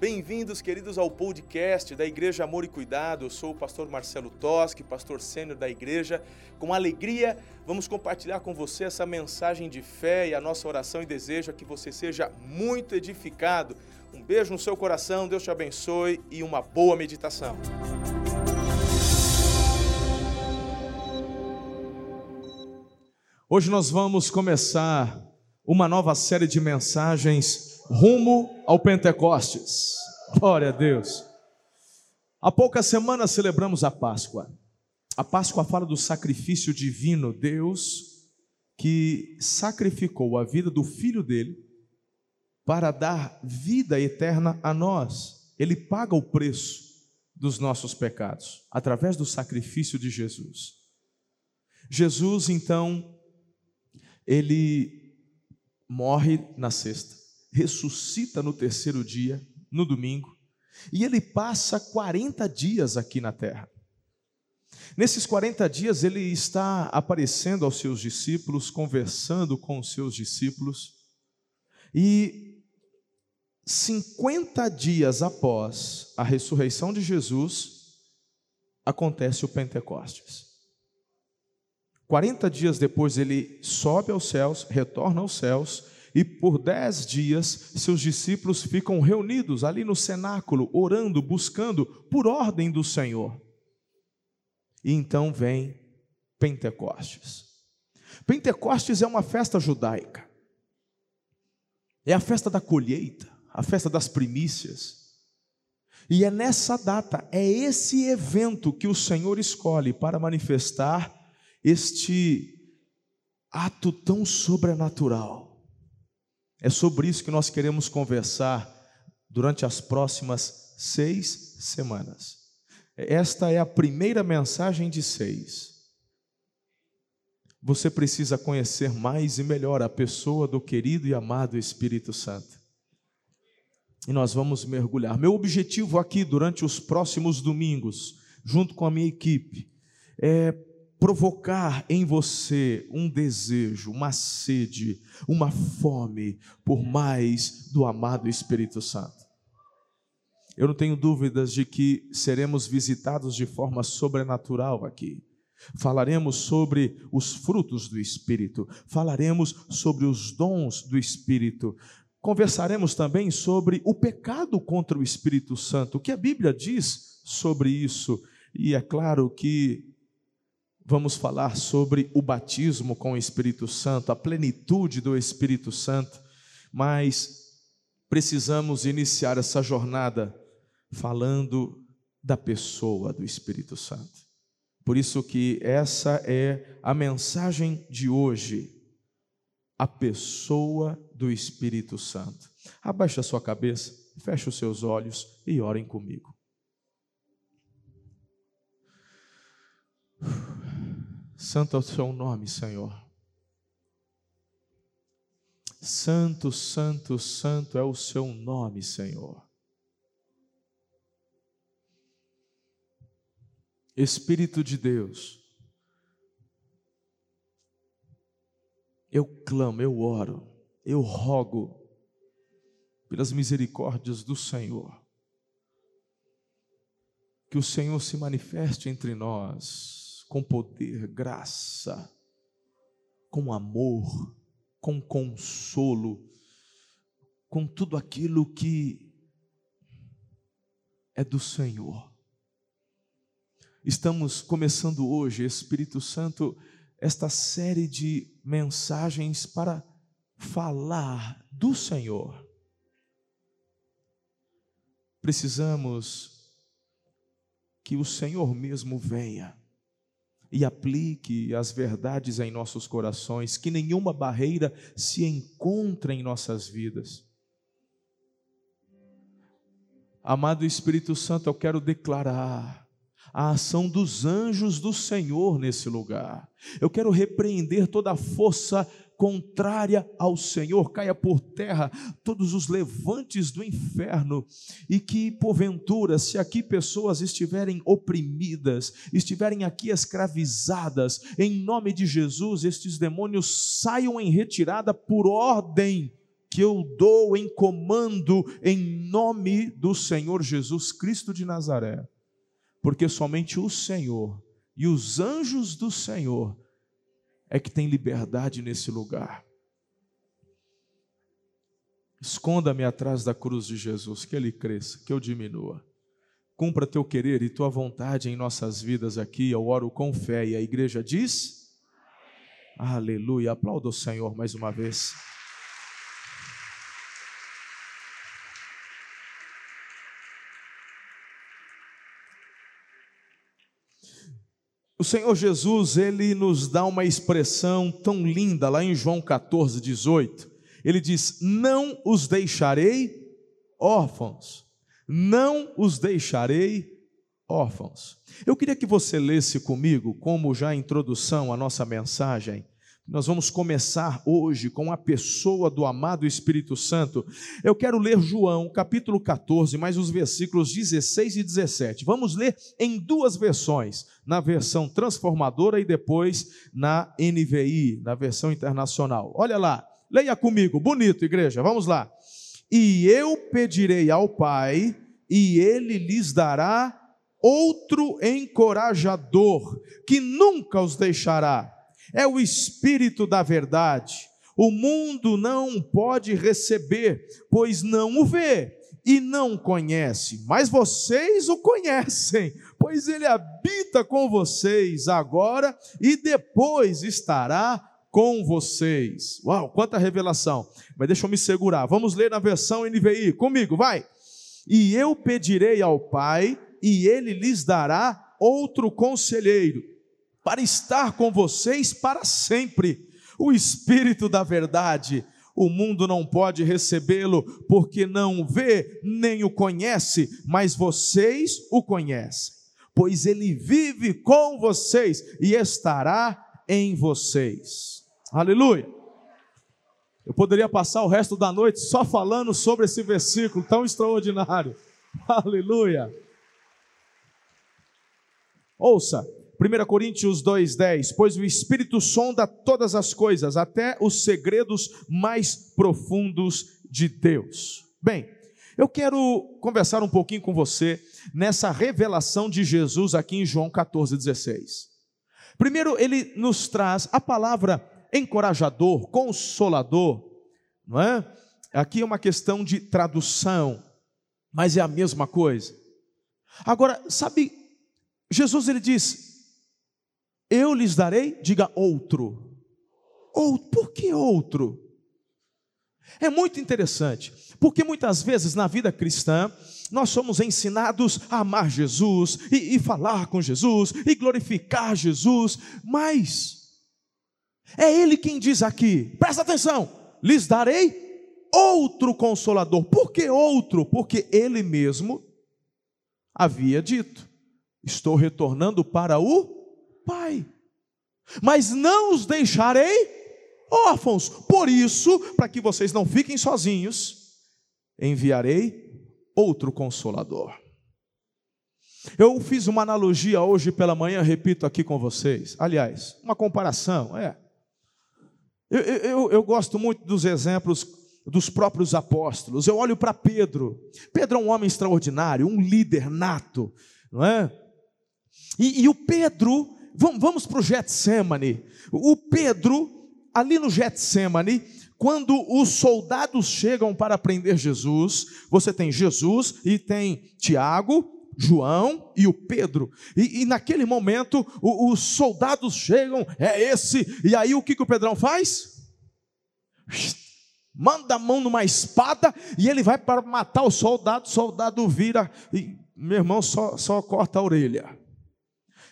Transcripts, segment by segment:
Bem-vindos, queridos, ao podcast da Igreja Amor e Cuidado. Eu sou o pastor Marcelo Toschi, pastor sênior da igreja. Com alegria, vamos compartilhar com você essa mensagem de fé e a nossa oração e desejo é que você seja muito edificado. Um beijo no seu coração, Deus te abençoe e uma boa meditação. Hoje nós vamos começar uma nova série de mensagens rumo ao Pentecostes. Glória a Deus. Há poucas semanas celebramos a Páscoa. A Páscoa fala do sacrifício divino, Deus que sacrificou a vida do filho dele para dar vida eterna a nós. Ele paga o preço dos nossos pecados através do sacrifício de Jesus. Jesus, então, ele morre na sexta ressuscita no terceiro dia, no domingo, e ele passa 40 dias aqui na terra. Nesses 40 dias, ele está aparecendo aos seus discípulos, conversando com os seus discípulos, e 50 dias após a ressurreição de Jesus, acontece o Pentecostes. 40 dias depois, ele sobe aos céus, retorna aos céus, e por dez dias seus discípulos ficam reunidos ali no cenáculo, orando, buscando por ordem do Senhor. E então vem Pentecostes. Pentecostes é uma festa judaica, é a festa da colheita, a festa das primícias. E é nessa data, é esse evento que o Senhor escolhe para manifestar este ato tão sobrenatural é sobre isso que nós queremos conversar durante as próximas seis semanas. Esta é a primeira mensagem de seis. Você precisa conhecer mais e melhor a pessoa do querido e amado Espírito Santo. E nós vamos mergulhar. Meu objetivo aqui durante os próximos domingos, junto com a minha equipe, é provocar em você um desejo, uma sede, uma fome por mais do amado Espírito Santo. Eu não tenho dúvidas de que seremos visitados de forma sobrenatural aqui. Falaremos sobre os frutos do Espírito, falaremos sobre os dons do Espírito, conversaremos também sobre o pecado contra o Espírito Santo, o que a Bíblia diz sobre isso. E é claro que vamos falar sobre o batismo com o Espírito Santo, a plenitude do Espírito Santo, mas precisamos iniciar essa jornada falando da pessoa do Espírito Santo. Por isso que essa é a mensagem de hoje, a pessoa do Espírito Santo. Abaixe a sua cabeça, feche os seus olhos e orem comigo. Santo é o seu nome, Senhor. Santo, santo, santo é o seu nome, Senhor. Espírito de Deus, eu clamo, eu oro, eu rogo pelas misericórdias do Senhor, que o Senhor se manifeste entre nós, com poder, graça, com amor, com consolo, com tudo aquilo que é do Senhor. Estamos começando hoje, Espírito Santo, esta série de mensagens para falar do Senhor. Precisamos que o Senhor mesmo venha e aplique as verdades em nossos corações, que nenhuma barreira se encontre em nossas vidas. Amado Espírito Santo, eu quero declarar a ação dos anjos do Senhor nesse lugar. Eu quero repreender toda a força contrária ao Senhor, caia por terra todos os levantes do inferno, e que, porventura, se aqui pessoas estiverem oprimidas, estiverem aqui escravizadas, em nome de Jesus, estes demônios saiam em retirada por ordem que eu dou em comando em nome do Senhor Jesus Cristo de Nazaré, porque somente o Senhor e os anjos do Senhor é que tem liberdade nesse lugar. Esconda-me atrás da cruz de Jesus, que ele cresça, que eu diminua. Cumpra teu querer e tua vontade em nossas vidas aqui. Eu oro com fé e a igreja diz: Aleluia. Aplauda o Senhor mais uma vez. O Senhor Jesus, ele nos dá uma expressão tão linda lá em João 14, 18. Ele diz: Não os deixarei órfãos, não os deixarei órfãos. Eu queria que você lesse comigo, como já introdução à nossa mensagem, nós vamos começar hoje com a pessoa do amado Espírito Santo. Eu quero ler João, capítulo 14, mais os versículos 16 e 17. Vamos ler em duas versões, na versão transformadora e depois na NVI, na versão internacional. Olha lá, leia comigo, bonito, igreja, vamos lá. E eu pedirei ao Pai, e ele lhes dará outro encorajador, que nunca os deixará é o Espírito da verdade. O mundo não pode receber, pois não o vê e não conhece, mas vocês o conhecem, pois ele habita com vocês agora e depois estará com vocês. Uau, quanta revelação! Mas deixa eu me segurar. Vamos ler na versão NVI comigo, vai. E eu pedirei ao Pai, e ele lhes dará outro conselheiro para estar com vocês para sempre. O Espírito da Verdade, o mundo não pode recebê-lo, porque não o vê nem o conhece, mas vocês o conhecem, pois ele vive com vocês e estará em vocês. Aleluia. Eu poderia passar o resto da noite só falando sobre esse versículo tão extraordinário. Aleluia. Ouça, 1 Coríntios 2,10: Pois o Espírito sonda todas as coisas, até os segredos mais profundos de Deus. Bem, eu quero conversar um pouquinho com você nessa revelação de Jesus aqui em João 14,16. Primeiro, ele nos traz a palavra encorajador, consolador, não é? Aqui é uma questão de tradução, mas é a mesma coisa. Agora, sabe, Jesus ele diz: eu lhes darei, diga outro. Ou por que outro? É muito interessante, porque muitas vezes na vida cristã nós somos ensinados a amar Jesus e, e falar com Jesus e glorificar Jesus, mas é Ele quem diz aqui, presta atenção, lhes darei outro consolador. Por que outro? Porque Ele mesmo havia dito: estou retornando para o Pai. Mas não os deixarei órfãos. Por isso, para que vocês não fiquem sozinhos, enviarei outro consolador. Eu fiz uma analogia hoje pela manhã, repito aqui com vocês. Aliás, uma comparação, é. Eu, eu, eu gosto muito dos exemplos dos próprios apóstolos. Eu olho para Pedro. Pedro é um homem extraordinário, um líder nato, não é? E, e o Pedro, Vamos, para o Getsemane. O Pedro, ali no Getsemane, quando os soldados chegam para prender Jesus, você tem Jesus e tem Tiago, João e o Pedro. E, e naquele momento, o, os soldados chegam, é esse. E aí o que, que o Pedrão faz? Manda a mão numa espada e ele vai para matar o soldado. O soldado vira e, meu irmão, só, só corta a orelha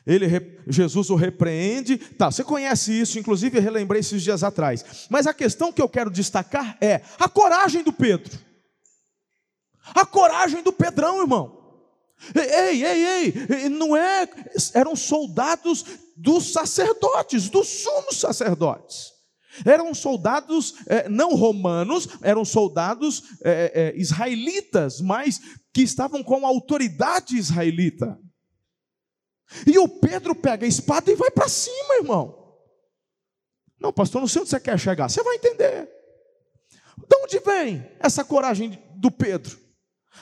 ele, Jesus o repreende. Tá, você conhece isso, inclusive relembrei esses dias atrás. Mas a questão que eu quero destacar é a coragem do Pedro. A coragem do Pedrão, irmão. Ei, ei, ei, não é, eram soldados dos sacerdotes, dos sumos sacerdotes. Eram soldados é, não romanos, eram soldados é, é, israelitas, mas que estavam com autoridade israelita. E o Pedro pega a espada e vai para cima, irmão. Não, pastor, não sei onde você quer chegar. Você vai entender. De onde vem essa coragem do Pedro?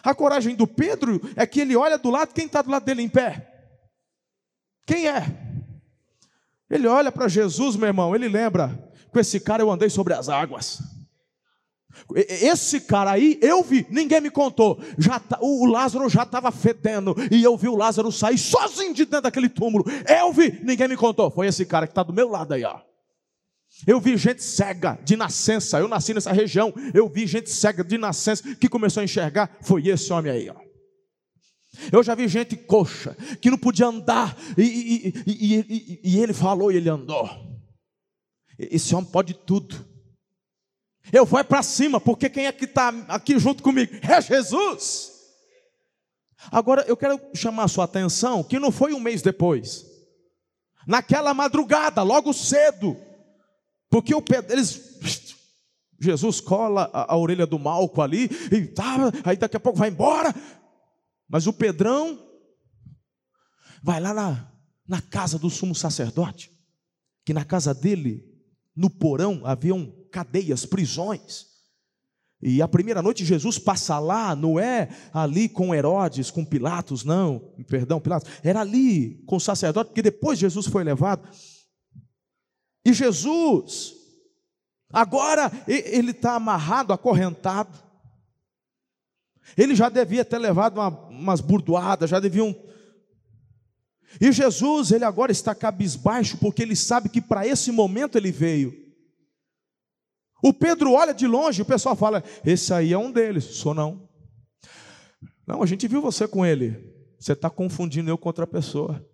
A coragem do Pedro é que ele olha do lado, quem está do lado dele em pé? Quem é? Ele olha para Jesus, meu irmão, ele lembra: com esse cara eu andei sobre as águas. Esse cara aí, eu vi, ninguém me contou. Já tá, o Lázaro já estava fedendo. E eu vi o Lázaro sair sozinho de dentro daquele túmulo. Eu vi, ninguém me contou. Foi esse cara que está do meu lado aí, ó. Eu vi gente cega de nascença. Eu nasci nessa região. Eu vi gente cega de nascença que começou a enxergar. Foi esse homem aí, ó. Eu já vi gente coxa que não podia andar e, e, e, e ele falou e ele andou. Esse homem pode tudo. Eu vou para cima, porque quem é que está aqui junto comigo? É Jesus. Agora eu quero chamar a sua atenção que não foi um mês depois, naquela madrugada, logo cedo, porque o Pedro, eles, Jesus cola a, a orelha do Malco ali, e tá, aí daqui a pouco vai embora, mas o Pedrão vai lá na, na casa do sumo sacerdote, que na casa dele, no porão, haviam cadeias, prisões. E a primeira noite Jesus passa lá, não é ali com Herodes, com Pilatos, não, perdão, Pilatos, era ali com o sacerdote, porque depois Jesus foi levado. E Jesus, agora ele está amarrado, acorrentado. Ele já devia ter levado uma, umas burdoadas, já deviam. E Jesus, ele agora está cabisbaixo, porque ele sabe que para esse momento ele veio. O Pedro olha de longe, o pessoal fala: Esse aí é um deles. Sou não. Não, a gente viu você com ele. Você está confundindo eu com outra pessoa.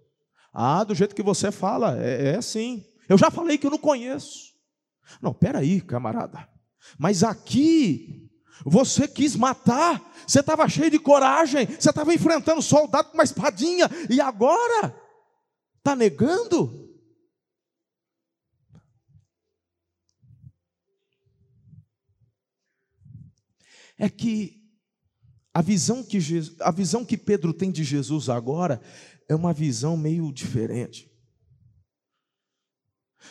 Ah, do jeito que você fala, é, é assim. Eu já falei que eu não conheço. Não, peraí, camarada. Mas aqui, você quis matar, você estava cheio de coragem, você estava enfrentando soldado com uma espadinha, e agora? Está negando? é que a visão que, Jesus, a visão que Pedro tem de Jesus agora é uma visão meio diferente.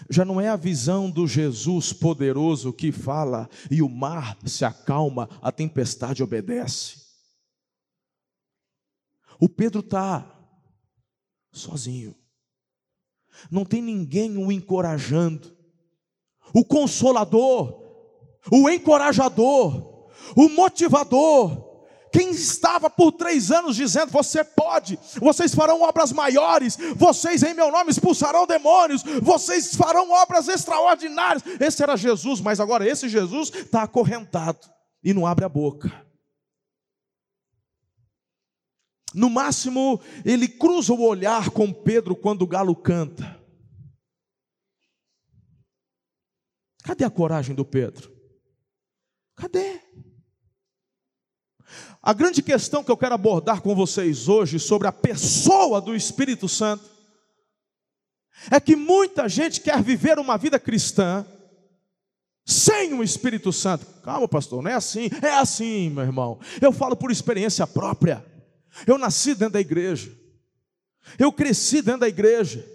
Já não é a visão do Jesus poderoso que fala e o mar se acalma, a tempestade obedece. O Pedro está sozinho, não tem ninguém o encorajando. O consolador, o encorajador, o motivador, quem estava por três anos dizendo: Você pode, vocês farão obras maiores, vocês em meu nome expulsarão demônios, vocês farão obras extraordinárias. Esse era Jesus, mas agora esse Jesus está acorrentado e não abre a boca. No máximo, ele cruza o olhar com Pedro quando o galo canta. Cadê a coragem do Pedro? Cadê? A grande questão que eu quero abordar com vocês hoje sobre a pessoa do Espírito Santo é que muita gente quer viver uma vida cristã sem o Espírito Santo. Calma, pastor, não é assim. É assim, meu irmão. Eu falo por experiência própria. Eu nasci dentro da igreja. Eu cresci dentro da igreja.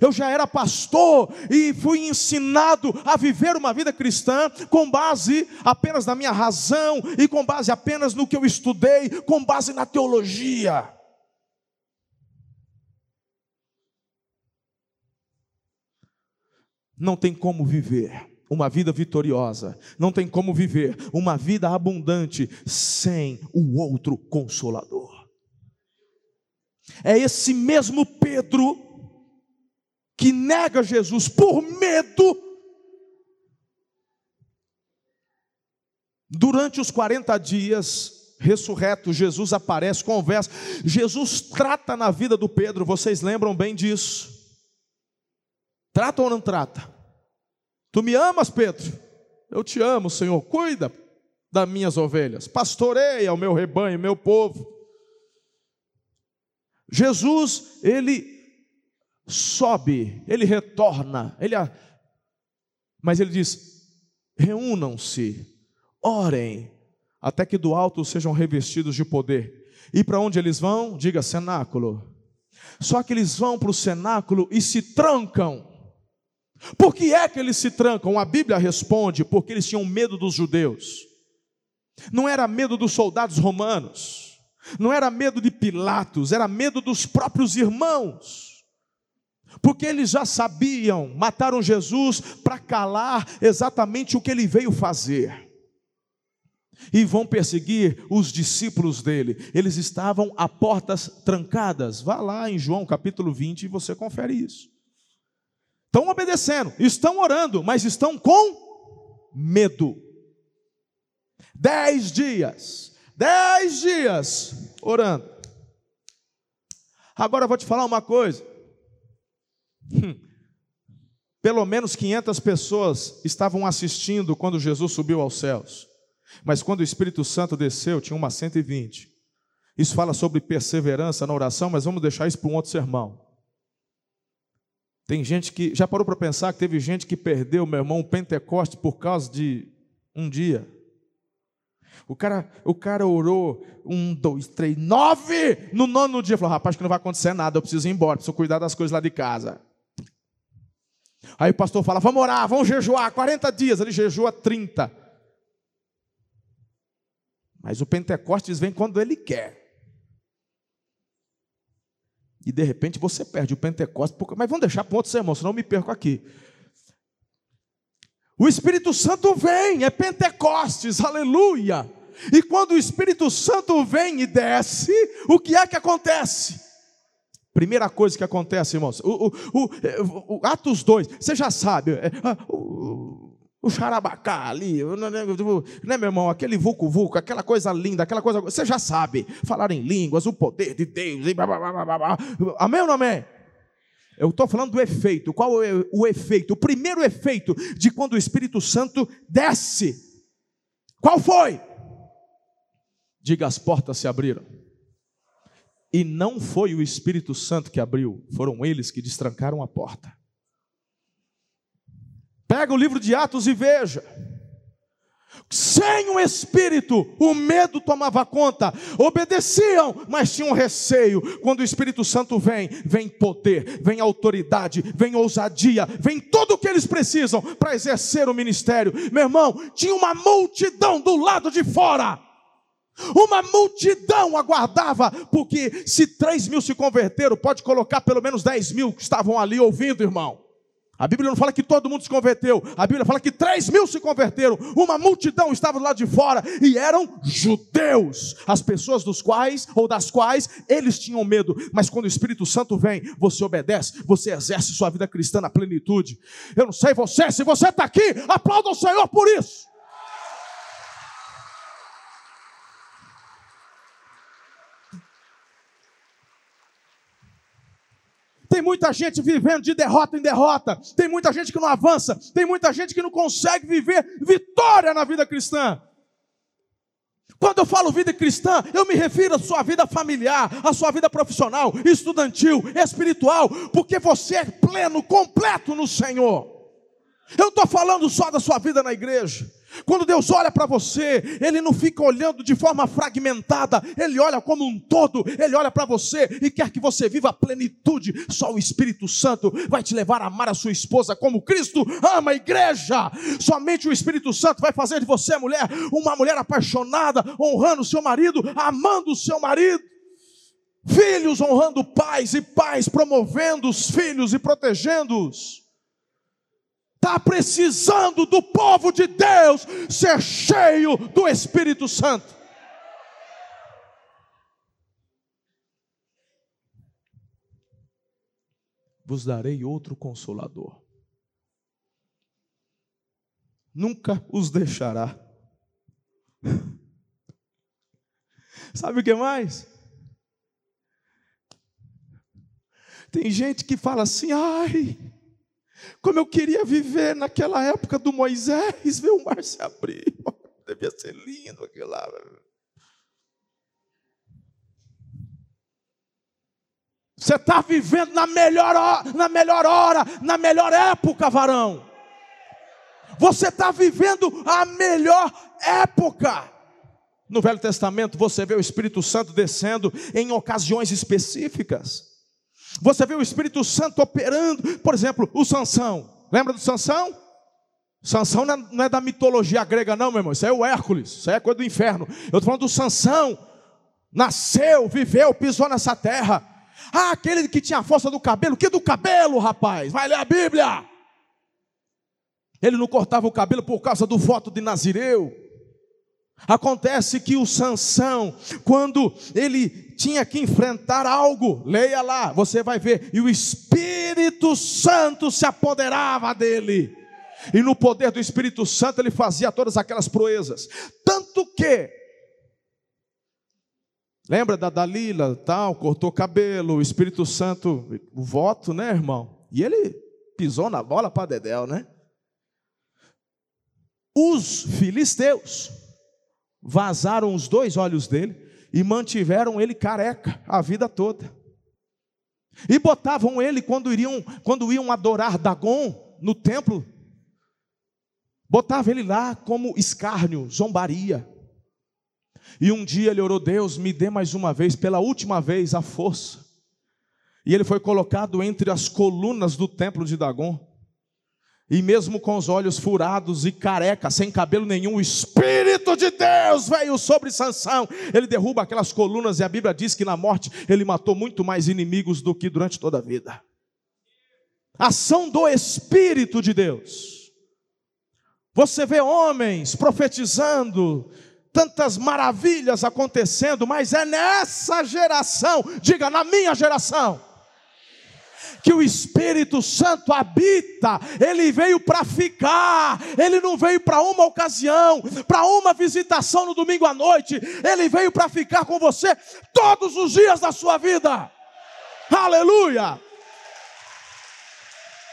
Eu já era pastor e fui ensinado a viver uma vida cristã com base apenas na minha razão e com base apenas no que eu estudei, com base na teologia. Não tem como viver uma vida vitoriosa, não tem como viver uma vida abundante sem o outro consolador. É esse mesmo Pedro que nega Jesus por medo, durante os 40 dias, ressurreto, Jesus aparece, conversa, Jesus trata na vida do Pedro, vocês lembram bem disso? Trata ou não trata? Tu me amas, Pedro? Eu te amo, Senhor, cuida das minhas ovelhas, pastoreia o meu rebanho, meu povo. Jesus, ele sobe, ele retorna, ele mas ele diz: reúnam-se, orem, até que do alto sejam revestidos de poder. E para onde eles vão? Diga cenáculo. Só que eles vão para o cenáculo e se trancam. Por que é que eles se trancam? A Bíblia responde: porque eles tinham medo dos judeus. Não era medo dos soldados romanos, não era medo de Pilatos, era medo dos próprios irmãos. Porque eles já sabiam, mataram Jesus para calar exatamente o que ele veio fazer. E vão perseguir os discípulos dele. Eles estavam a portas trancadas. Vá lá em João capítulo 20 e você confere isso. Estão obedecendo, estão orando, mas estão com medo. Dez dias, dez dias orando. Agora eu vou te falar uma coisa. Hum. Pelo menos 500 pessoas estavam assistindo quando Jesus subiu aos céus. Mas quando o Espírito Santo desceu, tinha umas 120. Isso fala sobre perseverança na oração, mas vamos deixar isso para um outro sermão. Tem gente que. Já parou para pensar que teve gente que perdeu, meu irmão, o Pentecoste por causa de um dia? O cara, o cara orou um, dois, três, nove no nono dia. Falou, rapaz, que não vai acontecer nada, eu preciso ir embora, preciso cuidar das coisas lá de casa. Aí o pastor fala, vamos orar, vamos jejuar, 40 dias. Ele jejua 30. Mas o Pentecostes vem quando ele quer. E de repente você perde o Pentecostes. Mas vamos deixar para outro sermão, senão eu me perco aqui. O Espírito Santo vem, é Pentecostes, aleluia. E quando o Espírito Santo vem e desce, o que é que acontece? Primeira coisa que acontece, irmãos, o, o, o, o Atos 2, você já sabe, é, o, o xarabacá ali, né, meu irmão, aquele vulco-vulco, aquela coisa linda, aquela coisa, você já sabe, falar em línguas, o poder de Deus, e blá, blá, blá, blá, blá. amém ou não amém? Eu estou falando do efeito. Qual é o efeito? O primeiro efeito de quando o Espírito Santo desce. Qual foi? Diga: as portas se abriram. E não foi o Espírito Santo que abriu, foram eles que destrancaram a porta. Pega o livro de Atos e veja. Sem o Espírito, o medo tomava conta. Obedeciam, mas tinham receio. Quando o Espírito Santo vem, vem poder, vem autoridade, vem ousadia, vem tudo o que eles precisam para exercer o ministério. Meu irmão, tinha uma multidão do lado de fora. Uma multidão aguardava, porque se 3 mil se converteram, pode colocar pelo menos 10 mil que estavam ali ouvindo, irmão. A Bíblia não fala que todo mundo se converteu, a Bíblia fala que 3 mil se converteram, uma multidão estava do lado de fora e eram judeus, as pessoas dos quais ou das quais eles tinham medo, mas quando o Espírito Santo vem, você obedece, você exerce sua vida cristã na plenitude. Eu não sei você, se você está aqui, aplauda o Senhor por isso. Tem muita gente vivendo de derrota em derrota. Tem muita gente que não avança. Tem muita gente que não consegue viver vitória na vida cristã. Quando eu falo vida cristã, eu me refiro à sua vida familiar, à sua vida profissional, estudantil, espiritual, porque você é pleno, completo no Senhor. Eu estou falando só da sua vida na igreja. Quando Deus olha para você, Ele não fica olhando de forma fragmentada, Ele olha como um todo, Ele olha para você e quer que você viva a plenitude. Só o Espírito Santo vai te levar a amar a sua esposa como Cristo ama a igreja. Somente o Espírito Santo vai fazer de você, mulher, uma mulher apaixonada, honrando o seu marido, amando o seu marido. Filhos honrando pais e pais promovendo os filhos e protegendo-os está precisando do povo de Deus ser cheio do Espírito Santo. Vos darei outro consolador. Nunca os deixará. Sabe o que mais? Tem gente que fala assim, ai, como eu queria viver naquela época do Moisés, ver o mar se abrir. Devia ser lindo aquilo lá. Você está vivendo na melhor, hora, na melhor hora, na melhor época, varão. Você está vivendo a melhor época. No Velho Testamento você vê o Espírito Santo descendo em ocasiões específicas. Você vê o Espírito Santo operando, por exemplo, o Sansão. Lembra do Sansão? Sansão não é, é da mitologia grega, não, meu irmão. Isso é o Hércules, isso é coisa do inferno. Eu estou falando do Sansão. Nasceu, viveu, pisou nessa terra. Ah, aquele que tinha a força do cabelo. Que do cabelo, rapaz? Vai ler a Bíblia. Ele não cortava o cabelo por causa do voto de Nazireu. Acontece que o Sansão, quando ele tinha que enfrentar algo, leia lá, você vai ver, e o Espírito Santo se apoderava dele. E no poder do Espírito Santo ele fazia todas aquelas proezas. Tanto que Lembra da Dalila, tal, cortou cabelo, o Espírito Santo, o voto, né, irmão? E ele pisou na bola para Dedéu, né? Os filisteus vazaram os dois olhos dele e mantiveram ele careca a vida toda. E botavam ele quando iriam, quando iam adorar Dagon no templo, botava ele lá como escárnio, zombaria. E um dia ele orou: Deus, me dê mais uma vez, pela última vez, a força. E ele foi colocado entre as colunas do templo de Dagon. E mesmo com os olhos furados e careca, sem cabelo nenhum, o Espírito de Deus veio sobre Sansão. Ele derruba aquelas colunas e a Bíblia diz que na morte ele matou muito mais inimigos do que durante toda a vida. Ação do Espírito de Deus. Você vê homens profetizando, tantas maravilhas acontecendo, mas é nessa geração, diga, na minha geração, que o Espírito Santo habita, ele veio para ficar, ele não veio para uma ocasião, para uma visitação no domingo à noite, ele veio para ficar com você todos os dias da sua vida. Aleluia!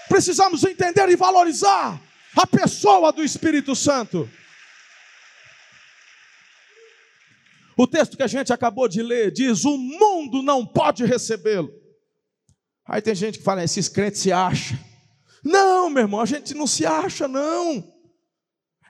Precisamos entender e valorizar a pessoa do Espírito Santo. O texto que a gente acabou de ler diz: o mundo não pode recebê-lo. Aí tem gente que fala, esses crentes se acham. Não, meu irmão, a gente não se acha, não.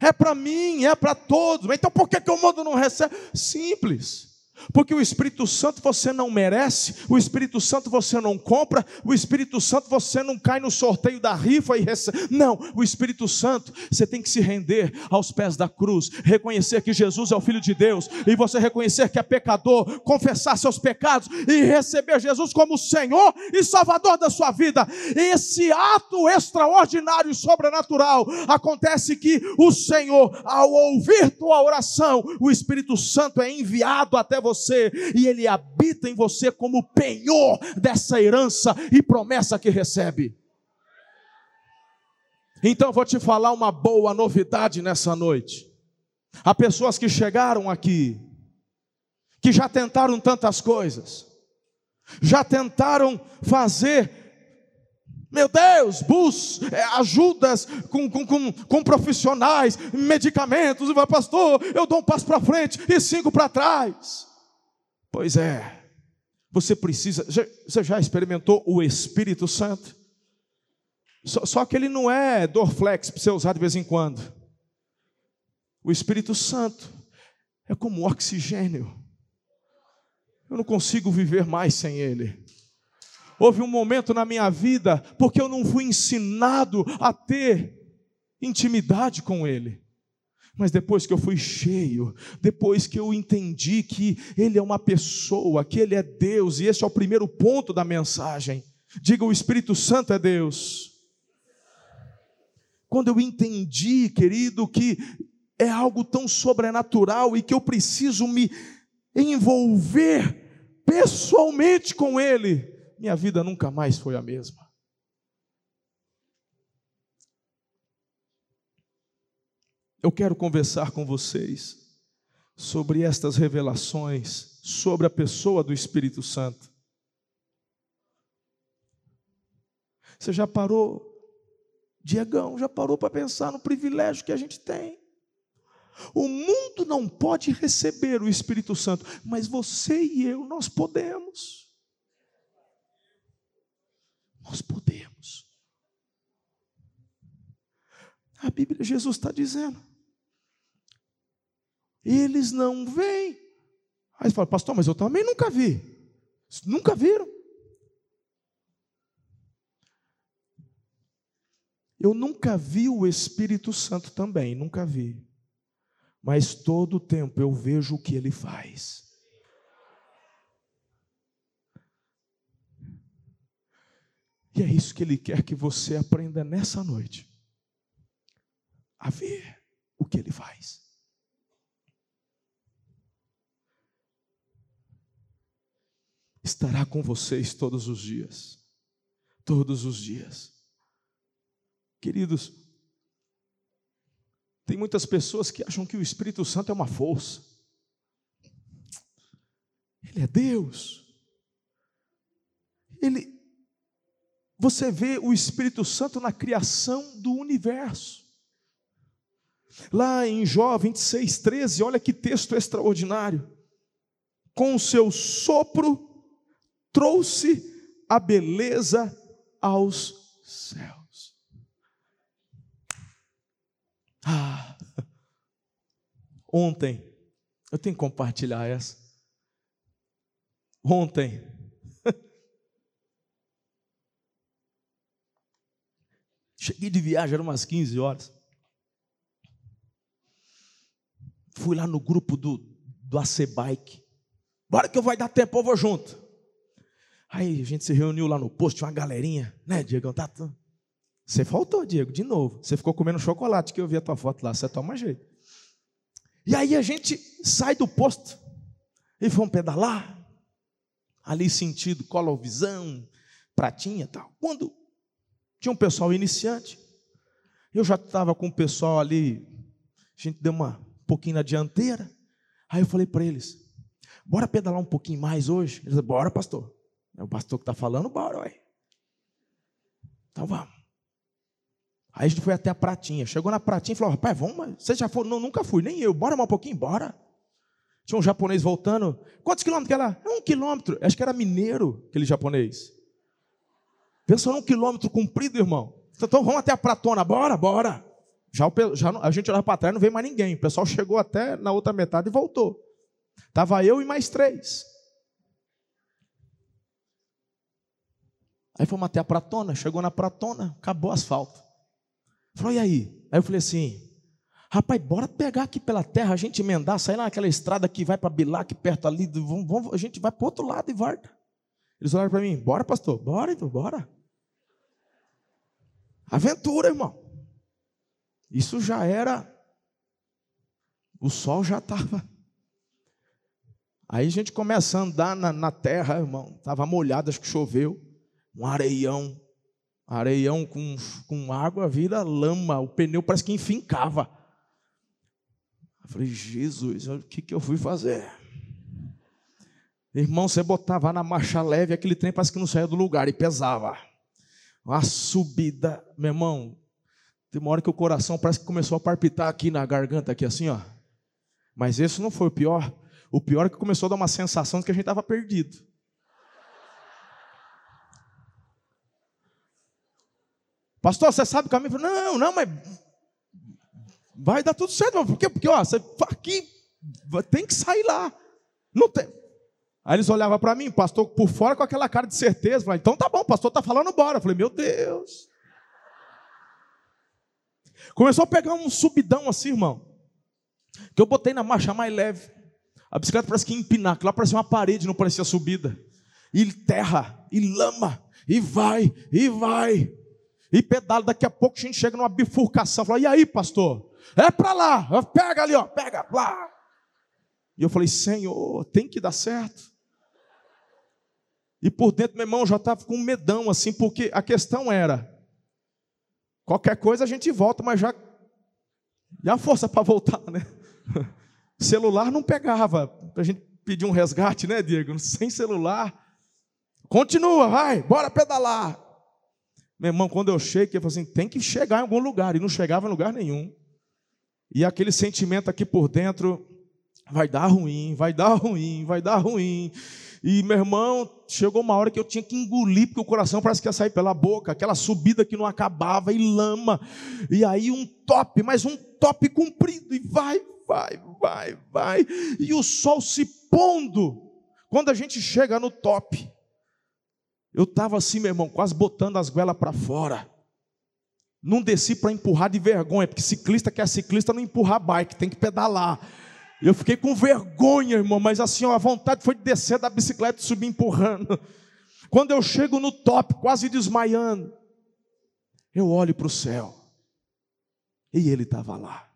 É para mim, é para todos. Então por que, que o mundo não recebe? Simples. Porque o Espírito Santo você não merece, o Espírito Santo você não compra, o Espírito Santo você não cai no sorteio da rifa e recebe. Não, o Espírito Santo você tem que se render aos pés da cruz, reconhecer que Jesus é o Filho de Deus e você reconhecer que é pecador, confessar seus pecados e receber Jesus como Senhor e Salvador da sua vida. Esse ato extraordinário e sobrenatural acontece que o Senhor, ao ouvir tua oração, o Espírito Santo é enviado até você e ele habita em você como penhor dessa herança e promessa que recebe. Então vou te falar uma boa novidade nessa noite. Há pessoas que chegaram aqui, que já tentaram tantas coisas, já tentaram fazer meu Deus, bus, é, ajudas com, com, com, com, profissionais, medicamentos, e vai, pastor, eu dou um passo para frente e cinco para trás. Pois é, você precisa. Você já experimentou o Espírito Santo? Só, só que ele não é Dorflex para você usar de vez em quando. O Espírito Santo é como oxigênio. Eu não consigo viver mais sem ele. Houve um momento na minha vida, porque eu não fui ensinado a ter intimidade com ele. Mas depois que eu fui cheio, depois que eu entendi que Ele é uma pessoa, que Ele é Deus, e esse é o primeiro ponto da mensagem. Diga: o Espírito Santo é Deus. Quando eu entendi, querido, que é algo tão sobrenatural e que eu preciso me envolver pessoalmente com Ele, minha vida nunca mais foi a mesma. Eu quero conversar com vocês sobre estas revelações, sobre a pessoa do Espírito Santo. Você já parou, Diegão, já parou para pensar no privilégio que a gente tem? O mundo não pode receber o Espírito Santo, mas você e eu, nós podemos. Nós podemos. A Bíblia, Jesus está dizendo: eles não vêm. Aí você fala, pastor, mas eu também nunca vi. Nunca viram. Eu nunca vi o Espírito Santo também, nunca vi. Mas todo o tempo eu vejo o que ele faz. E é isso que ele quer que você aprenda nessa noite. A ver o que ele faz. Estará com vocês todos os dias. Todos os dias. Queridos, tem muitas pessoas que acham que o Espírito Santo é uma força. Ele é Deus. Ele você vê o Espírito Santo na criação do universo. Lá em Jó 26, 13, olha que texto extraordinário. Com o seu sopro trouxe a beleza aos céus. Ah, ontem, eu tenho que compartilhar essa. Ontem, cheguei de viagem, eram umas 15 horas. Fui lá no grupo do, do AC Bike. Bora que eu vai dar tempo, eu vou junto. Aí a gente se reuniu lá no posto, tinha uma galerinha, né, Diego? Tá, você faltou, Diego, de novo. Você ficou comendo chocolate que eu vi a tua foto lá. Você toma jeito. E aí a gente sai do posto e vamos pedalar. Ali sentido, colovisão, pratinha tal. Quando tinha um pessoal iniciante, eu já estava com o pessoal ali, a gente deu uma um pouquinho na dianteira. Aí eu falei para eles: bora pedalar um pouquinho mais hoje? Eles disseram, bora, pastor. É o pastor que está falando, bora, ué. Então vamos. Aí a gente foi até a Pratinha. Chegou na Pratinha e falou: rapaz, vamos, você já foi? Não, nunca fui, nem eu. Bora mais um pouquinho? Bora. Tinha um japonês voltando. Quantos quilômetros que era? Um quilômetro. Acho que era mineiro, aquele japonês. Pensa num quilômetro comprido, irmão. Então vamos até a Pratona, bora, bora. Já, já a gente olhava para trás não veio mais ninguém. O pessoal chegou até na outra metade e voltou. Tava eu e mais três. Aí fomos até a Pratona, chegou na Pratona, acabou o asfalto. Falou, e aí? Aí eu falei assim, rapaz, bora pegar aqui pela terra, a gente emendar, sair naquela estrada que vai para Bilac, perto ali, vamos, vamos, a gente vai para outro lado e volta. Eles olharam para mim, bora pastor, bora então, bora. Aventura, irmão. Isso já era, o sol já estava. Aí a gente começa a andar na, na terra, irmão, estava molhado, acho que choveu, um areião, Areião com, com água vira lama, o pneu parece que enfincava. Eu falei, Jesus, o que, que eu fui fazer? Irmão, você botava na marcha leve, aquele trem parece que não saía do lugar e pesava. Uma subida, meu irmão, tem uma hora que o coração parece que começou a palpitar aqui na garganta, aqui assim, ó. Mas esse não foi o pior. O pior é que começou a dar uma sensação de que a gente estava perdido. Pastor, você sabe o caminho? Não, não, mas vai dar tudo certo. Por quê? Porque ó, você aqui tem que sair lá. Não tem. Aí eles olhavam para mim, pastor, por fora com aquela cara de certeza. Falei, então tá bom, pastor tá falando, bora. Eu falei, meu Deus. Começou a pegar um subidão assim, irmão. Que eu botei na marcha mais leve. A bicicleta parece que ia empinar, que lá parecia uma parede, não parecia subida. E terra, e lama, e vai, e vai e pedala. Daqui a pouco a gente chega numa bifurcação. Fala, e aí, pastor? É para lá, pega ali, ó, pega lá. E eu falei, Senhor, tem que dar certo. E por dentro, meu irmão, já estava com um medão, assim, porque a questão era: qualquer coisa a gente volta, mas já. E a força para voltar, né? Celular não pegava, para a gente pedir um resgate, né, Diego? Sem celular. Continua, vai, bora pedalar. Meu irmão, quando eu chego, eu falei assim: tem que chegar em algum lugar. E não chegava em lugar nenhum. E aquele sentimento aqui por dentro, vai dar ruim, vai dar ruim, vai dar ruim. E meu irmão, chegou uma hora que eu tinha que engolir, porque o coração parece que ia sair pela boca, aquela subida que não acabava, e lama. E aí um top, mas um top comprido, e vai, vai, vai, vai. E o sol se pondo. Quando a gente chega no top, eu estava assim, meu irmão, quase botando as goelas para fora. Não desci para empurrar de vergonha, porque ciclista que é ciclista não empurrar bike, tem que pedalar. Eu fiquei com vergonha, irmão, mas assim, ó, a vontade foi de descer da bicicleta e subir empurrando. Quando eu chego no top, quase desmaiando, eu olho para o céu e ele estava lá.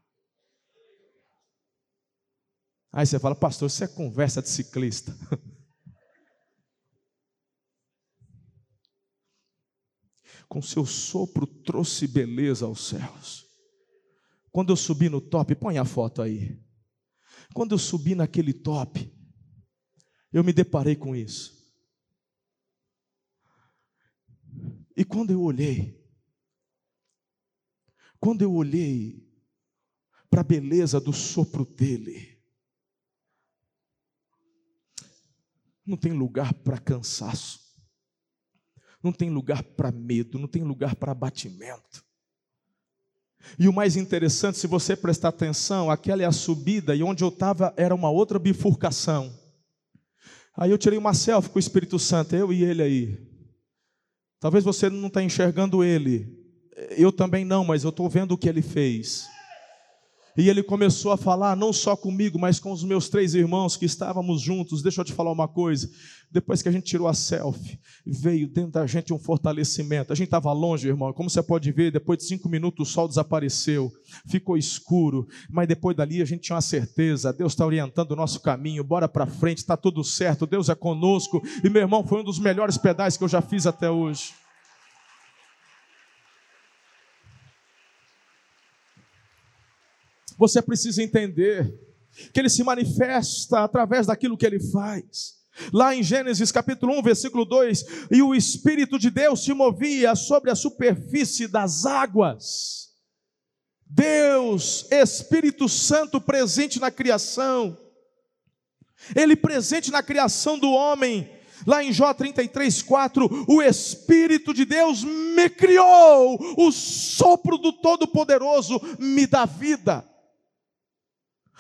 Aí você fala, pastor, isso é conversa de ciclista. Com seu sopro trouxe beleza aos céus. Quando eu subi no top, põe a foto aí. Quando eu subi naquele top, eu me deparei com isso. E quando eu olhei, quando eu olhei para a beleza do sopro dele, não tem lugar para cansaço, não tem lugar para medo, não tem lugar para abatimento. E o mais interessante, se você prestar atenção, aquela é a subida e onde eu estava era uma outra bifurcação. Aí eu tirei uma selfie com o Espírito Santo, eu e ele aí. Talvez você não está enxergando ele, eu também não, mas eu estou vendo o que ele fez. E ele começou a falar, não só comigo, mas com os meus três irmãos que estávamos juntos. Deixa eu te falar uma coisa. Depois que a gente tirou a selfie, veio dentro da gente um fortalecimento. A gente estava longe, irmão. Como você pode ver, depois de cinco minutos o sol desapareceu, ficou escuro. Mas depois dali a gente tinha uma certeza: Deus está orientando o nosso caminho. Bora para frente, está tudo certo. Deus é conosco. E meu irmão, foi um dos melhores pedais que eu já fiz até hoje. Você precisa entender que ele se manifesta através daquilo que ele faz. Lá em Gênesis capítulo 1, versículo 2, e o Espírito de Deus se movia sobre a superfície das águas. Deus, Espírito Santo presente na criação, Ele presente na criação do homem, Lá em Jó 33, 4, o Espírito de Deus me criou, o sopro do Todo-Poderoso me dá vida.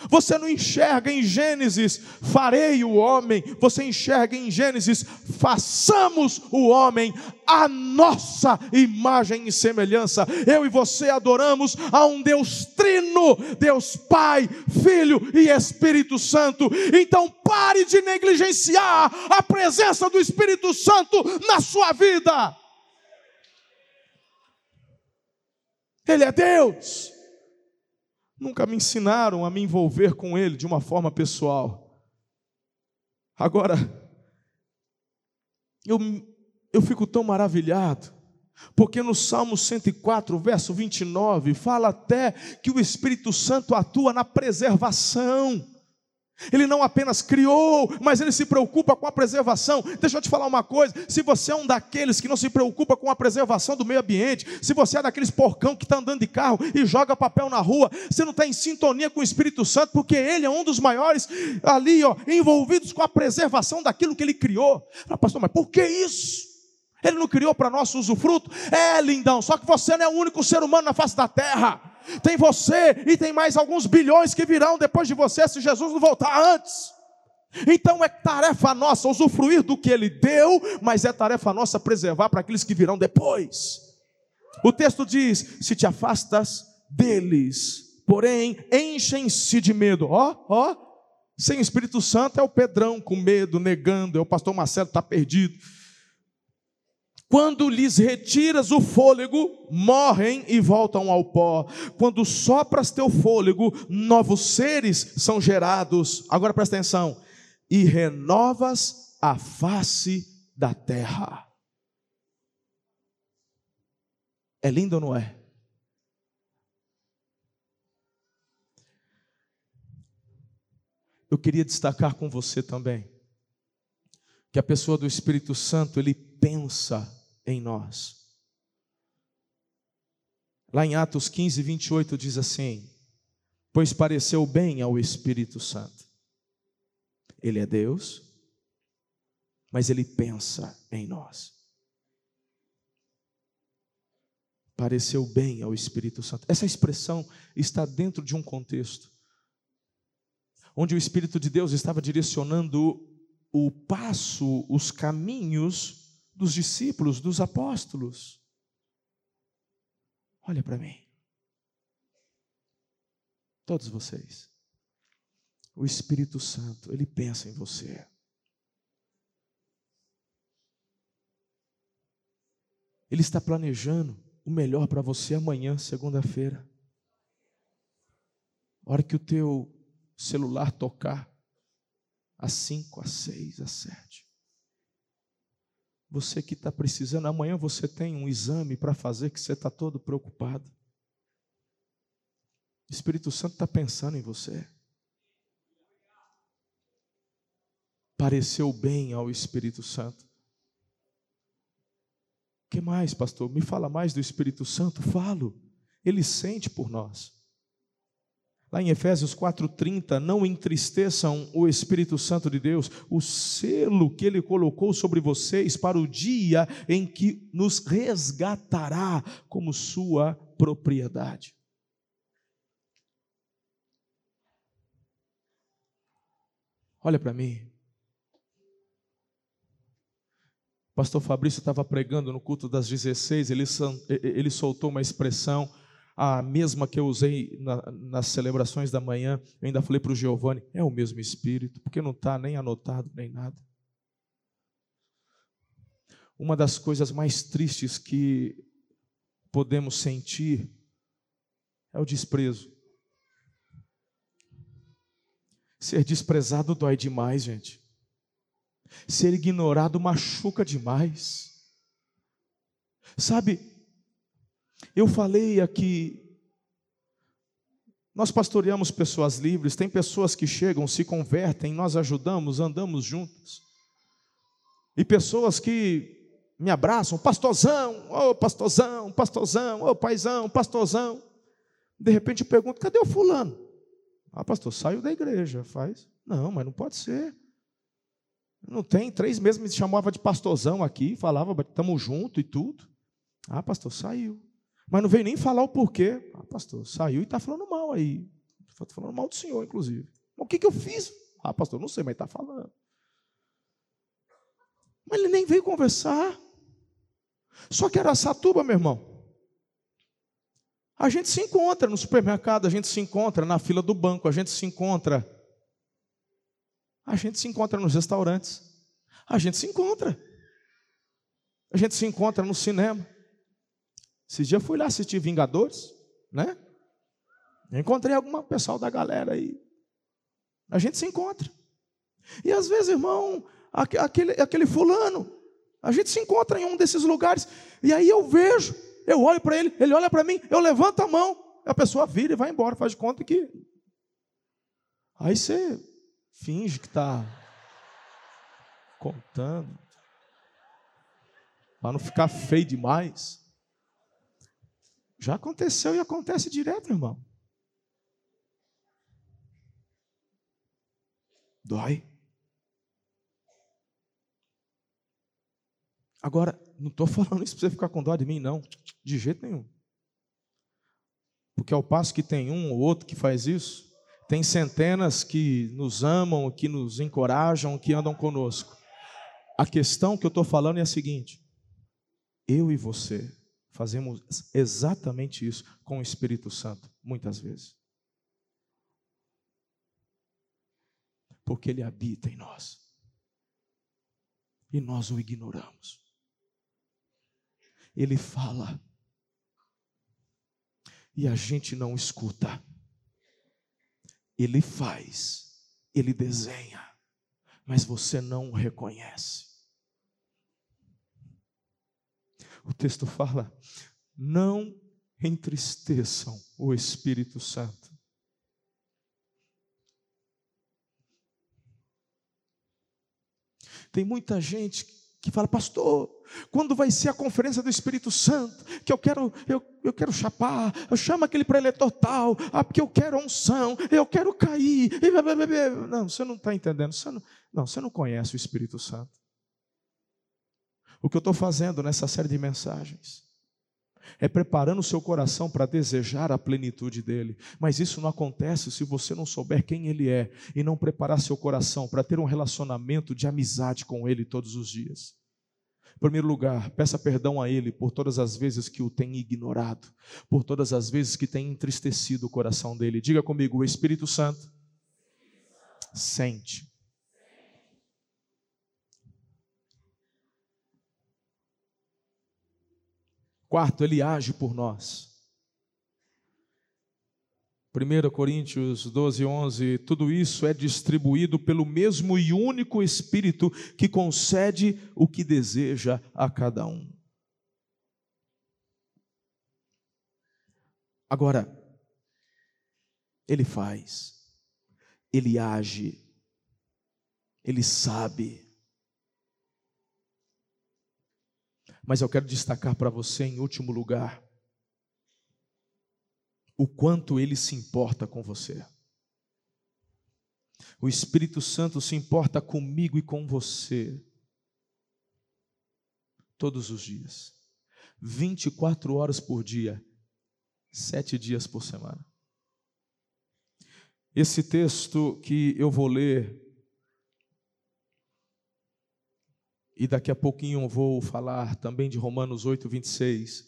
Você não enxerga em Gênesis, farei o homem. Você enxerga em Gênesis, façamos o homem a nossa imagem e semelhança. Eu e você adoramos a um Deus trino, Deus Pai, Filho e Espírito Santo. Então pare de negligenciar a presença do Espírito Santo na sua vida. Ele é Deus. Nunca me ensinaram a me envolver com Ele de uma forma pessoal. Agora, eu, eu fico tão maravilhado, porque no Salmo 104, verso 29, fala até que o Espírito Santo atua na preservação. Ele não apenas criou, mas ele se preocupa com a preservação. Deixa eu te falar uma coisa: se você é um daqueles que não se preocupa com a preservação do meio ambiente, se você é daqueles porcão que está andando de carro e joga papel na rua, você não está em sintonia com o Espírito Santo, porque ele é um dos maiores ali, ó, envolvidos com a preservação daquilo que ele criou. Ah, pastor, mas por que isso? Ele não criou para nosso usufruto? É, lindão, só que você não é o único ser humano na face da terra tem você e tem mais alguns bilhões que virão depois de você se Jesus não voltar antes. Então é tarefa nossa usufruir do que ele deu, mas é tarefa nossa preservar para aqueles que virão depois. O texto diz: se te afastas deles, porém enchem-se de medo. Ó, ó, sem Espírito Santo é o Pedrão com medo, negando, é o pastor Marcelo está perdido. Quando lhes retiras o fôlego, morrem e voltam ao pó. Quando sopras teu fôlego, novos seres são gerados. Agora presta atenção. E renovas a face da terra. É lindo ou não é? Eu queria destacar com você também que a pessoa do Espírito Santo, ele pensa em nós. Lá em Atos 15, 28 diz assim: Pois pareceu bem ao Espírito Santo. Ele é Deus, mas ele pensa em nós. Pareceu bem ao Espírito Santo. Essa expressão está dentro de um contexto onde o Espírito de Deus estava direcionando o passo, os caminhos dos discípulos, dos apóstolos. Olha para mim. Todos vocês. O Espírito Santo, ele pensa em você. Ele está planejando o melhor para você amanhã, segunda-feira. hora que o teu celular tocar, às cinco, às seis, às sete. Você que está precisando, amanhã você tem um exame para fazer que você está todo preocupado. O Espírito Santo está pensando em você. Pareceu bem ao Espírito Santo. O que mais, pastor? Me fala mais do Espírito Santo? Falo. Ele sente por nós. Lá em Efésios 4:30, não entristeçam o Espírito Santo de Deus, o selo que ele colocou sobre vocês para o dia em que nos resgatará como sua propriedade. Olha para mim. Pastor Fabrício estava pregando no culto das 16, ele, ele soltou uma expressão, a mesma que eu usei na, nas celebrações da manhã. Eu ainda falei para o Giovanni: é o mesmo Espírito, porque não está nem anotado nem nada. Uma das coisas mais tristes que podemos sentir é o desprezo. Ser desprezado dói demais, gente. Ser ignorado machuca demais. Sabe, eu falei aqui, nós pastoreamos pessoas livres, tem pessoas que chegam, se convertem, nós ajudamos, andamos juntos. E pessoas que me abraçam, pastorzão, ô oh, pastorzão, pastorzão, ô oh, paizão, pastorzão. De repente eu pergunto, cadê o fulano? Ah, pastor, saiu da igreja, faz. Não, mas não pode ser. Não tem, três meses me chamava de pastorzão aqui, falava, estamos juntos e tudo. Ah, pastor, saiu. Mas não veio nem falar o porquê. Ah, pastor, saiu e está falando mal aí. Está falando mal do senhor, inclusive. O que, que eu fiz? Ah, pastor, não sei, mas está falando. Mas ele nem veio conversar. Só que era Satuba, meu irmão. A gente se encontra no supermercado, a gente se encontra na fila do banco, a gente se encontra. A gente se encontra nos restaurantes. A gente se encontra. A gente se encontra no cinema. Esses dias fui lá assistir Vingadores, né? encontrei alguma pessoal da galera aí. A gente se encontra. E às vezes, irmão, aquele, aquele fulano, a gente se encontra em um desses lugares, e aí eu vejo eu olho para ele, ele olha para mim, eu levanto a mão, a pessoa vira e vai embora, faz de conta que. Aí você finge que está contando, para não ficar feio demais. Já aconteceu e acontece direto, irmão. Dói. Agora, não estou falando isso para você ficar com dó de mim, não. De jeito nenhum. Porque ao passo que tem um ou outro que faz isso, tem centenas que nos amam, que nos encorajam, que andam conosco. A questão que eu estou falando é a seguinte: eu e você fazemos exatamente isso com o Espírito Santo, muitas vezes. Porque ele habita em nós. E nós o ignoramos ele fala. E a gente não escuta. Ele faz, ele desenha, mas você não o reconhece. O texto fala: não entristeçam o Espírito Santo. Tem muita gente que fala, pastor, quando vai ser a conferência do Espírito Santo, que eu quero, eu, eu quero chapar, eu chamo aquele preletor tal, ah, porque eu quero unção, eu quero cair. Não, você não está entendendo, você não, não, você não conhece o Espírito Santo. O que eu estou fazendo nessa série de mensagens é preparando o seu coração para desejar a plenitude dele. Mas isso não acontece se você não souber quem ele é e não preparar seu coração para ter um relacionamento de amizade com ele todos os dias. Em primeiro lugar, peça perdão a Ele por todas as vezes que o tem ignorado, por todas as vezes que tem entristecido o coração dele. Diga comigo: o Espírito Santo sente. Quarto, ele age por nós. 1 Coríntios 12, 11, tudo isso é distribuído pelo mesmo e único Espírito que concede o que deseja a cada um. Agora, ele faz, ele age, ele sabe. Mas eu quero destacar para você, em último lugar, o quanto ele se importa com você. O Espírito Santo se importa comigo e com você todos os dias, 24 horas por dia, sete dias por semana. Esse texto que eu vou ler, e daqui a pouquinho eu vou falar também de Romanos 8, 26.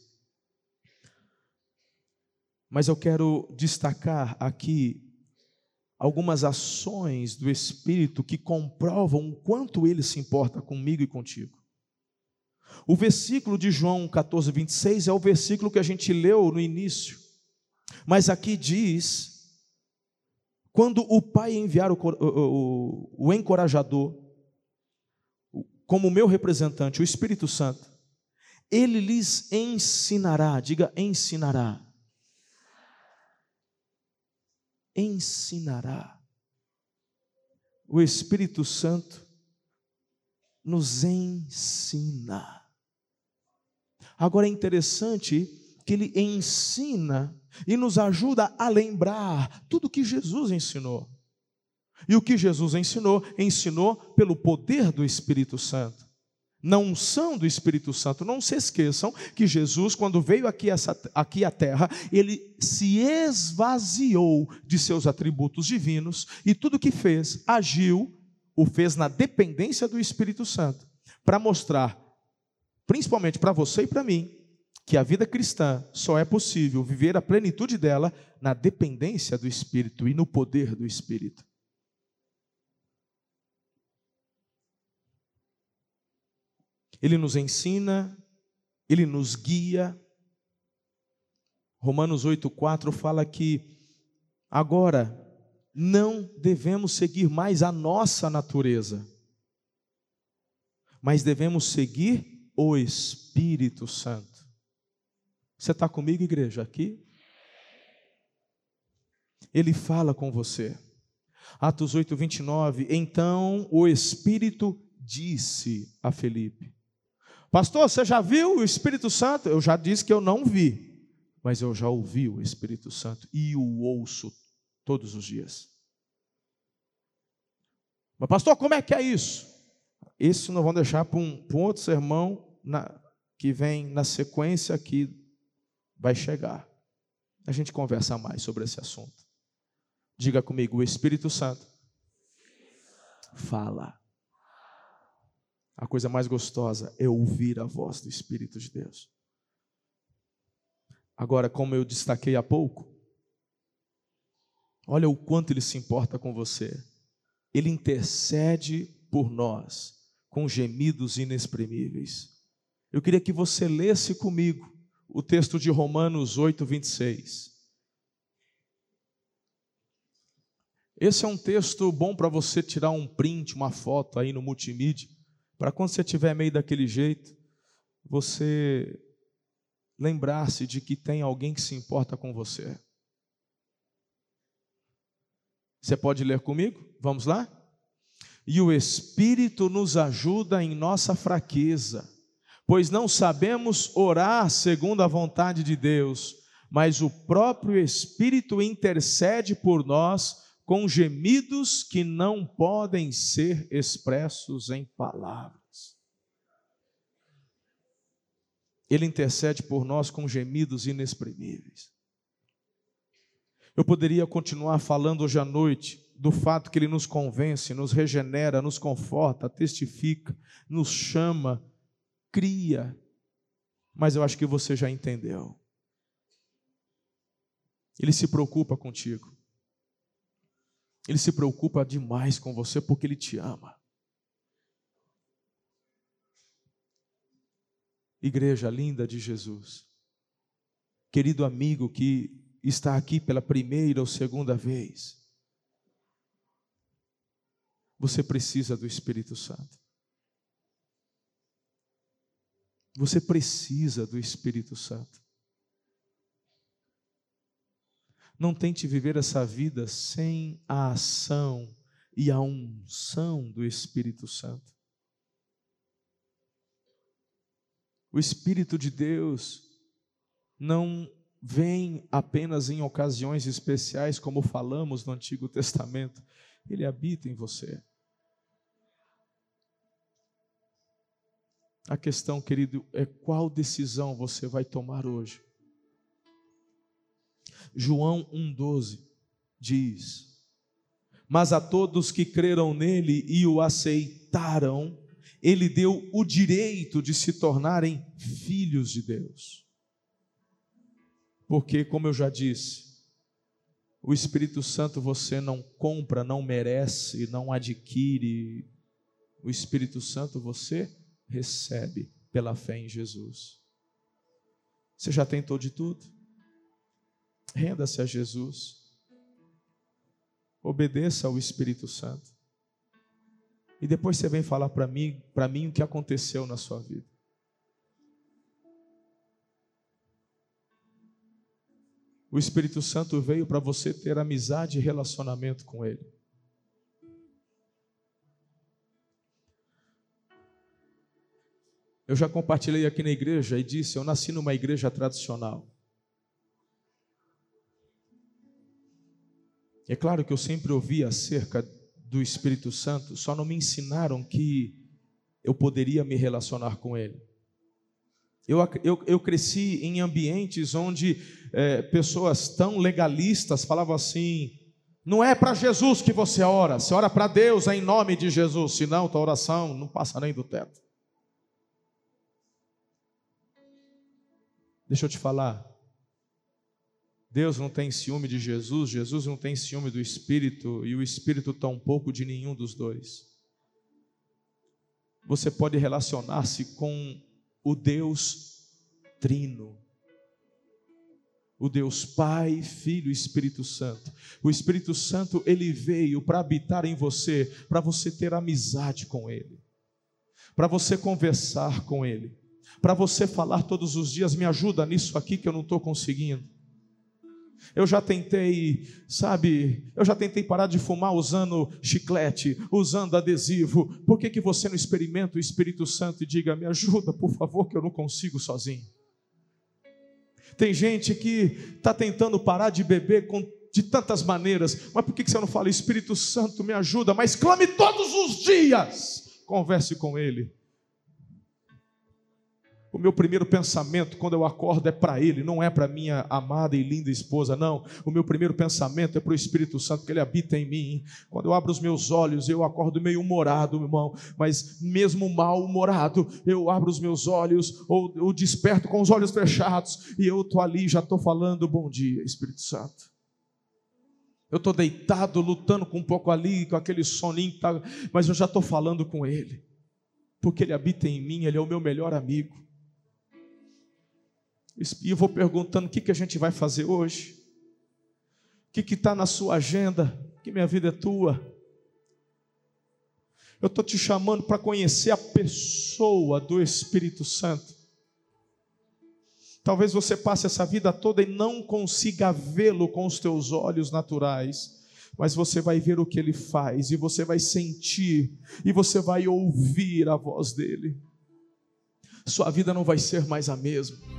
Mas eu quero destacar aqui algumas ações do Espírito que comprovam o quanto ele se importa comigo e contigo. O versículo de João 14, 26 é o versículo que a gente leu no início, mas aqui diz: quando o Pai enviar o, o, o encorajador, como meu representante, o Espírito Santo, ele lhes ensinará, diga ensinará ensinará. O Espírito Santo nos ensina. Agora é interessante que ele ensina e nos ajuda a lembrar tudo que Jesus ensinou. E o que Jesus ensinou, ensinou pelo poder do Espírito Santo na unção do Espírito Santo. Não se esqueçam que Jesus, quando veio aqui, essa, aqui à terra, ele se esvaziou de seus atributos divinos e tudo que fez, agiu, o fez na dependência do Espírito Santo, para mostrar, principalmente para você e para mim, que a vida cristã só é possível viver a plenitude dela na dependência do Espírito e no poder do Espírito. Ele nos ensina, ele nos guia. Romanos 8,4 fala que agora não devemos seguir mais a nossa natureza, mas devemos seguir o Espírito Santo. Você está comigo, igreja, aqui? Ele fala com você. Atos 8, 29. Então o Espírito disse a Felipe: Pastor, você já viu o Espírito Santo? Eu já disse que eu não vi, mas eu já ouvi o Espírito Santo e o ouço todos os dias. Mas, pastor, como é que é isso? Isso nós vamos deixar para um, para um outro sermão na, que vem na sequência que vai chegar. A gente conversa mais sobre esse assunto. Diga comigo, o Espírito Santo fala. A coisa mais gostosa é ouvir a voz do Espírito de Deus. Agora, como eu destaquei há pouco, olha o quanto ele se importa com você. Ele intercede por nós com gemidos inexprimíveis. Eu queria que você lesse comigo o texto de Romanos 8, 26. Esse é um texto bom para você tirar um print, uma foto aí no multimídia para quando você estiver meio daquele jeito, você lembrar-se de que tem alguém que se importa com você. Você pode ler comigo? Vamos lá? E o Espírito nos ajuda em nossa fraqueza, pois não sabemos orar segundo a vontade de Deus, mas o próprio Espírito intercede por nós com gemidos que não podem ser expressos em palavras. Ele intercede por nós com gemidos inexprimíveis. Eu poderia continuar falando hoje à noite do fato que ele nos convence, nos regenera, nos conforta, testifica, nos chama cria. Mas eu acho que você já entendeu. Ele se preocupa contigo. Ele se preocupa demais com você porque ele te ama. Igreja linda de Jesus, querido amigo que está aqui pela primeira ou segunda vez, você precisa do Espírito Santo. Você precisa do Espírito Santo. Não tente viver essa vida sem a ação e a unção do Espírito Santo. O Espírito de Deus não vem apenas em ocasiões especiais, como falamos no Antigo Testamento, ele habita em você. A questão, querido, é qual decisão você vai tomar hoje. João 1,12 diz: Mas a todos que creram nele e o aceitaram, ele deu o direito de se tornarem filhos de Deus. Porque, como eu já disse, o Espírito Santo você não compra, não merece, não adquire. O Espírito Santo você recebe pela fé em Jesus. Você já tentou de tudo? Renda-se a Jesus. Obedeça ao Espírito Santo. E depois você vem falar para mim, para mim o que aconteceu na sua vida. O Espírito Santo veio para você ter amizade e relacionamento com Ele. Eu já compartilhei aqui na igreja e disse: eu nasci numa igreja tradicional. É claro que eu sempre ouvi acerca do Espírito Santo, só não me ensinaram que eu poderia me relacionar com Ele. Eu, eu, eu cresci em ambientes onde é, pessoas tão legalistas falavam assim: não é para Jesus que você ora, você ora para Deus é em nome de Jesus, senão tua oração não passa nem do teto. Deixa eu te falar, Deus não tem ciúme de Jesus, Jesus não tem ciúme do Espírito e o Espírito tampouco de nenhum dos dois. Você pode relacionar-se com o Deus Trino, o Deus Pai, Filho e Espírito Santo. O Espírito Santo, ele veio para habitar em você, para você ter amizade com ele, para você conversar com ele, para você falar todos os dias: me ajuda nisso aqui que eu não estou conseguindo eu já tentei, sabe, eu já tentei parar de fumar usando chiclete, usando adesivo. Por que, que você não experimenta o Espírito Santo e diga: me ajuda, por favor, que eu não consigo sozinho? Tem gente que está tentando parar de beber com, de tantas maneiras, mas por que, que você não fala, Espírito Santo, me ajuda? Mas clame todos os dias, converse com Ele. O meu primeiro pensamento quando eu acordo é para Ele, não é para minha amada e linda esposa, não. O meu primeiro pensamento é para o Espírito Santo, que Ele habita em mim. Quando eu abro os meus olhos, eu acordo meio humorado, irmão, mas mesmo mal humorado, eu abro os meus olhos ou eu desperto com os olhos fechados e eu estou ali, já estou falando bom dia, Espírito Santo. Eu estou deitado, lutando com um pouco ali, com aquele soninho, tá, mas eu já estou falando com Ele, porque Ele habita em mim, Ele é o meu melhor amigo. E eu vou perguntando o que, que a gente vai fazer hoje. O que está na sua agenda? Que minha vida é tua. Eu estou te chamando para conhecer a pessoa do Espírito Santo. Talvez você passe essa vida toda e não consiga vê-lo com os teus olhos naturais, mas você vai ver o que ele faz, e você vai sentir, e você vai ouvir a voz dele. Sua vida não vai ser mais a mesma.